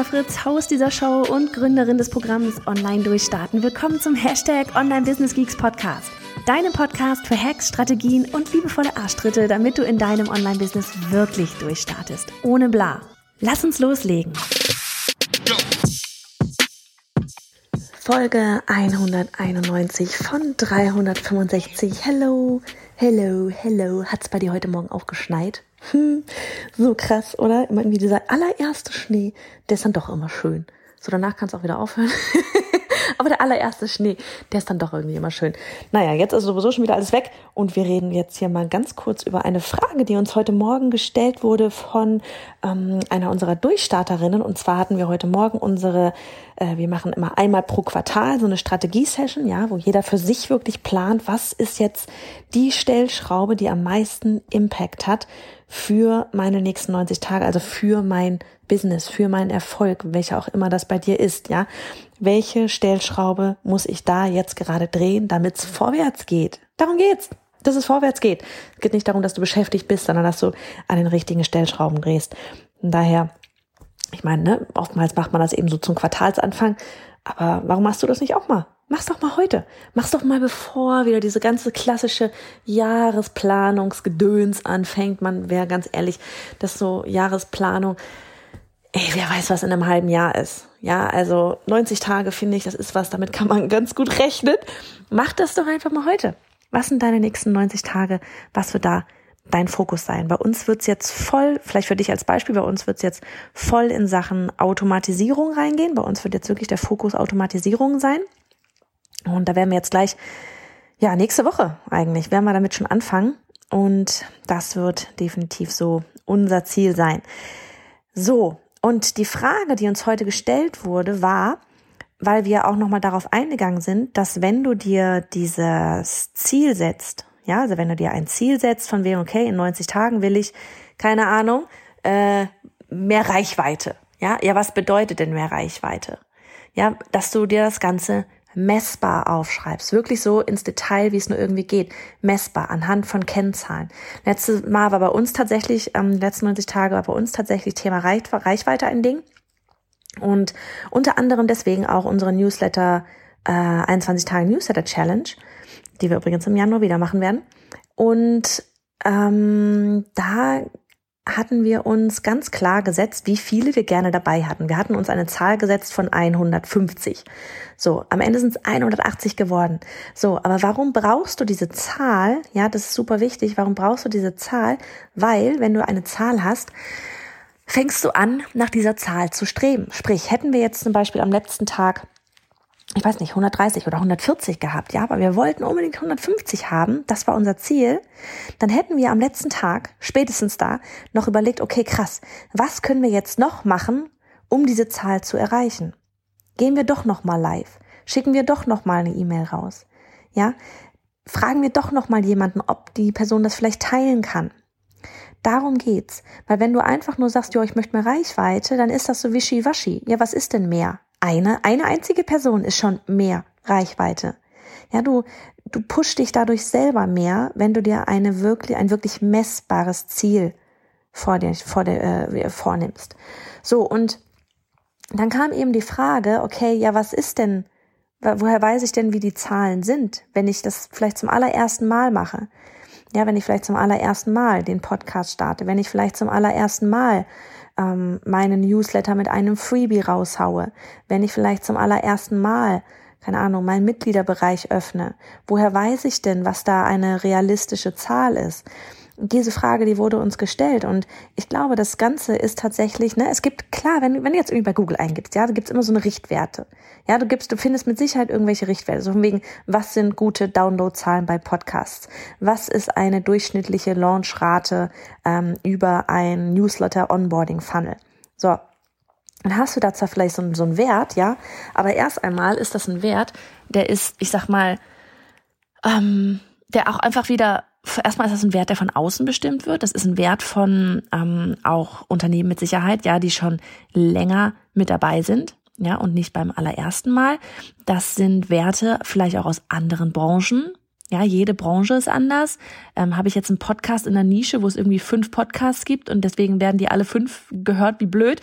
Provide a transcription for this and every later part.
Johanna Fritz, Haus dieser Show und Gründerin des Programms Online Durchstarten. Willkommen zum Hashtag Online Business Geeks Podcast. Deinem Podcast für Hacks, Strategien und liebevolle Arschtritte, damit du in deinem Online-Business wirklich durchstartest. Ohne bla. Lass uns loslegen. Folge 191 von 365. Hello, hello, hello. Hat's bei dir heute Morgen auch geschneit? Hm, so krass, oder? Irgendwie dieser allererste Schnee, der ist dann doch immer schön. So, danach kann es auch wieder aufhören. Aber der allererste Schnee, der ist dann doch irgendwie immer schön. Naja, jetzt ist sowieso schon wieder alles weg und wir reden jetzt hier mal ganz kurz über eine Frage, die uns heute Morgen gestellt wurde von ähm, einer unserer Durchstarterinnen. Und zwar hatten wir heute Morgen unsere, äh, wir machen immer einmal pro Quartal so eine Strategie-Session, ja, wo jeder für sich wirklich plant, was ist jetzt die Stellschraube, die am meisten Impact hat für meine nächsten 90 Tage, also für mein Business, für meinen Erfolg, welcher auch immer das bei dir ist, ja. Welche Stellschraube muss ich da jetzt gerade drehen, damit es vorwärts geht? Darum geht's. Dass es vorwärts geht. Es geht nicht darum, dass du beschäftigt bist, sondern dass du an den richtigen Stellschrauben drehst. Und daher, ich meine, ne, oftmals macht man das eben so zum Quartalsanfang. Aber warum machst du das nicht auch mal? Mach's doch mal heute. Mach's doch mal bevor wieder diese ganze klassische Jahresplanungsgedöns anfängt. Man wäre ganz ehrlich, dass so Jahresplanung, ey, wer weiß, was in einem halben Jahr ist. Ja, also 90 Tage finde ich, das ist was, damit kann man ganz gut rechnen. Mach das doch einfach mal heute. Was sind deine nächsten 90 Tage? Was wird da dein Fokus sein? Bei uns wird's jetzt voll, vielleicht für dich als Beispiel, bei uns wird's jetzt voll in Sachen Automatisierung reingehen. Bei uns wird jetzt wirklich der Fokus Automatisierung sein. Und da werden wir jetzt gleich, ja, nächste Woche eigentlich, werden wir damit schon anfangen. Und das wird definitiv so unser Ziel sein. So, und die Frage, die uns heute gestellt wurde, war, weil wir auch nochmal darauf eingegangen sind, dass wenn du dir dieses Ziel setzt, ja, also wenn du dir ein Ziel setzt von wegen, okay, in 90 Tagen will ich, keine Ahnung, äh, mehr Reichweite. Ja, ja, was bedeutet denn mehr Reichweite? Ja, dass du dir das Ganze messbar aufschreibst, wirklich so ins Detail, wie es nur irgendwie geht, messbar anhand von Kennzahlen. Letztes Mal war bei uns tatsächlich, ähm, letzten 90 Tage war bei uns tatsächlich Thema Reichweite ein Ding und unter anderem deswegen auch unsere Newsletter äh, 21 Tage Newsletter Challenge, die wir übrigens im Januar wieder machen werden. Und ähm, da hatten wir uns ganz klar gesetzt, wie viele wir gerne dabei hatten. Wir hatten uns eine Zahl gesetzt von 150. So, am Ende sind es 180 geworden. So, aber warum brauchst du diese Zahl? Ja, das ist super wichtig. Warum brauchst du diese Zahl? Weil, wenn du eine Zahl hast, fängst du an, nach dieser Zahl zu streben. Sprich, hätten wir jetzt zum Beispiel am letzten Tag ich weiß nicht, 130 oder 140 gehabt, ja, aber wir wollten unbedingt 150 haben, das war unser Ziel, dann hätten wir am letzten Tag, spätestens da, noch überlegt, okay, krass, was können wir jetzt noch machen, um diese Zahl zu erreichen? Gehen wir doch noch mal live, schicken wir doch noch mal eine E-Mail raus, ja, fragen wir doch noch mal jemanden, ob die Person das vielleicht teilen kann. Darum geht's, weil wenn du einfach nur sagst, ja, ich möchte mehr Reichweite, dann ist das so wischiwaschi. Ja, was ist denn mehr? Eine, eine einzige Person ist schon mehr Reichweite. Ja, du, du pushst dich dadurch selber mehr, wenn du dir eine wirklich, ein wirklich messbares Ziel vor dir, vor dir, äh, vornimmst. So, und dann kam eben die Frage, okay, ja, was ist denn, woher weiß ich denn, wie die Zahlen sind, wenn ich das vielleicht zum allerersten Mal mache? Ja, wenn ich vielleicht zum allerersten Mal den Podcast starte, wenn ich vielleicht zum allerersten Mal ähm, meinen Newsletter mit einem Freebie raushaue, wenn ich vielleicht zum allerersten Mal keine Ahnung, meinen Mitgliederbereich öffne. Woher weiß ich denn, was da eine realistische Zahl ist? Diese Frage, die wurde uns gestellt und ich glaube, das Ganze ist tatsächlich, ne, es gibt, klar, wenn, wenn du jetzt irgendwie bei Google eingibst, ja, da gibt's immer so eine Richtwerte. Ja, du gibst, du findest mit Sicherheit irgendwelche Richtwerte, so von wegen, was sind gute Downloadzahlen bei Podcasts? Was ist eine durchschnittliche Launchrate ähm, über ein Newsletter Onboarding Funnel? So, dann hast du da zwar vielleicht so, so einen Wert, ja, aber erst einmal ist das ein Wert, der ist, ich sag mal, ähm, der auch einfach wieder, erstmal ist das ein Wert, der von außen bestimmt wird. Das ist ein Wert von ähm, auch Unternehmen mit Sicherheit, ja, die schon länger mit dabei sind, ja, und nicht beim allerersten Mal. Das sind Werte vielleicht auch aus anderen Branchen, ja, jede Branche ist anders. Ähm, Habe ich jetzt einen Podcast in der Nische, wo es irgendwie fünf Podcasts gibt und deswegen werden die alle fünf gehört, wie blöd?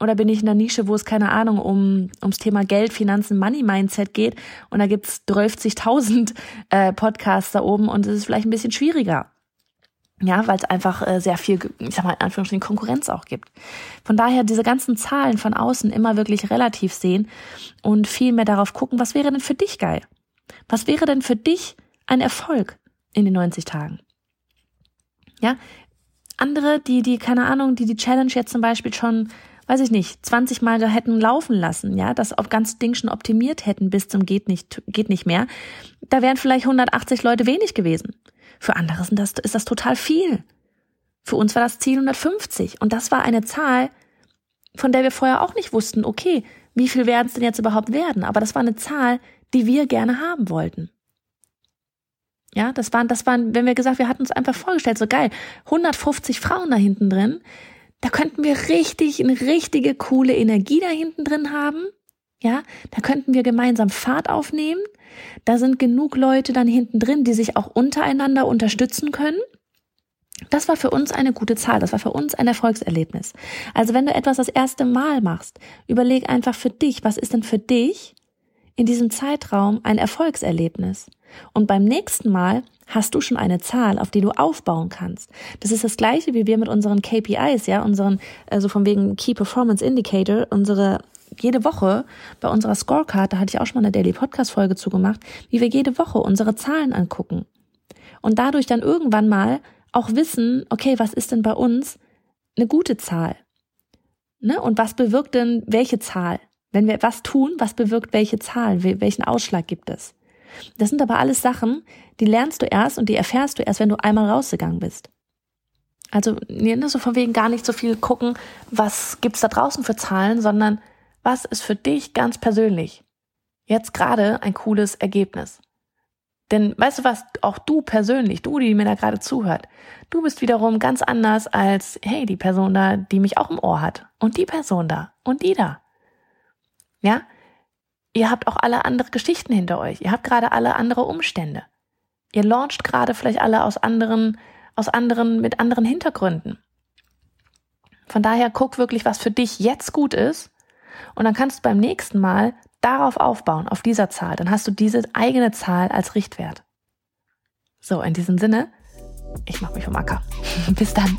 Oder bin ich in der Nische, wo es, keine Ahnung, um ums Thema Geld, Finanzen, Money-Mindset geht und da gibt's 30.000 äh, Podcasts da oben und es ist vielleicht ein bisschen schwieriger. Ja, weil es einfach äh, sehr viel, ich sag mal, in Anführungsstrichen Konkurrenz auch gibt. Von daher diese ganzen Zahlen von außen immer wirklich relativ sehen und viel mehr darauf gucken, was wäre denn für dich geil? Was wäre denn für dich ein Erfolg in den 90 Tagen. Ja, andere, die, die, keine Ahnung, die die Challenge jetzt zum Beispiel schon, weiß ich nicht, 20 Mal da hätten laufen lassen, ja, das auf ganz Ding schon optimiert hätten bis zum geht nicht, geht nicht mehr, da wären vielleicht 180 Leute wenig gewesen. Für andere sind das, ist das total viel. Für uns war das Ziel 150 und das war eine Zahl, von der wir vorher auch nicht wussten, okay, wie viel werden es denn jetzt überhaupt werden? Aber das war eine Zahl, die wir gerne haben wollten. Ja, das waren, das waren, wenn wir gesagt, wir hatten uns einfach vorgestellt, so geil, 150 Frauen da hinten drin, da könnten wir richtig, eine richtige coole Energie da hinten drin haben. Ja, da könnten wir gemeinsam Fahrt aufnehmen. Da sind genug Leute dann hinten drin, die sich auch untereinander unterstützen können. Das war für uns eine gute Zahl. Das war für uns ein Erfolgserlebnis. Also wenn du etwas das erste Mal machst, überleg einfach für dich, was ist denn für dich in diesem Zeitraum ein Erfolgserlebnis? Und beim nächsten Mal hast du schon eine Zahl, auf die du aufbauen kannst. Das ist das gleiche, wie wir mit unseren KPIs, ja, unseren, also von wegen Key Performance Indicator, unsere jede Woche bei unserer Scorecard, da hatte ich auch schon mal eine Daily Podcast Folge zugemacht, wie wir jede Woche unsere Zahlen angucken. Und dadurch dann irgendwann mal auch wissen, okay, was ist denn bei uns eine gute Zahl? Ne? Und was bewirkt denn welche Zahl? Wenn wir was tun, was bewirkt welche Zahl? Welchen Ausschlag gibt es? Das sind aber alles Sachen, die lernst du erst und die erfährst du erst, wenn du einmal rausgegangen bist. Also ne, so von wegen gar nicht so viel gucken, was gibt's da draußen für Zahlen, sondern was ist für dich ganz persönlich jetzt gerade ein cooles Ergebnis. Denn weißt du was, auch du persönlich, du, die mir da gerade zuhört, du bist wiederum ganz anders als, hey, die Person da, die mich auch im Ohr hat. Und die Person da. Und die da. Ja? Ihr habt auch alle andere Geschichten hinter euch. Ihr habt gerade alle andere Umstände. Ihr launcht gerade vielleicht alle aus anderen, aus anderen, mit anderen Hintergründen. Von daher guck wirklich, was für dich jetzt gut ist. Und dann kannst du beim nächsten Mal darauf aufbauen, auf dieser Zahl. Dann hast du diese eigene Zahl als Richtwert. So, in diesem Sinne, ich mache mich vom Acker. Bis dann.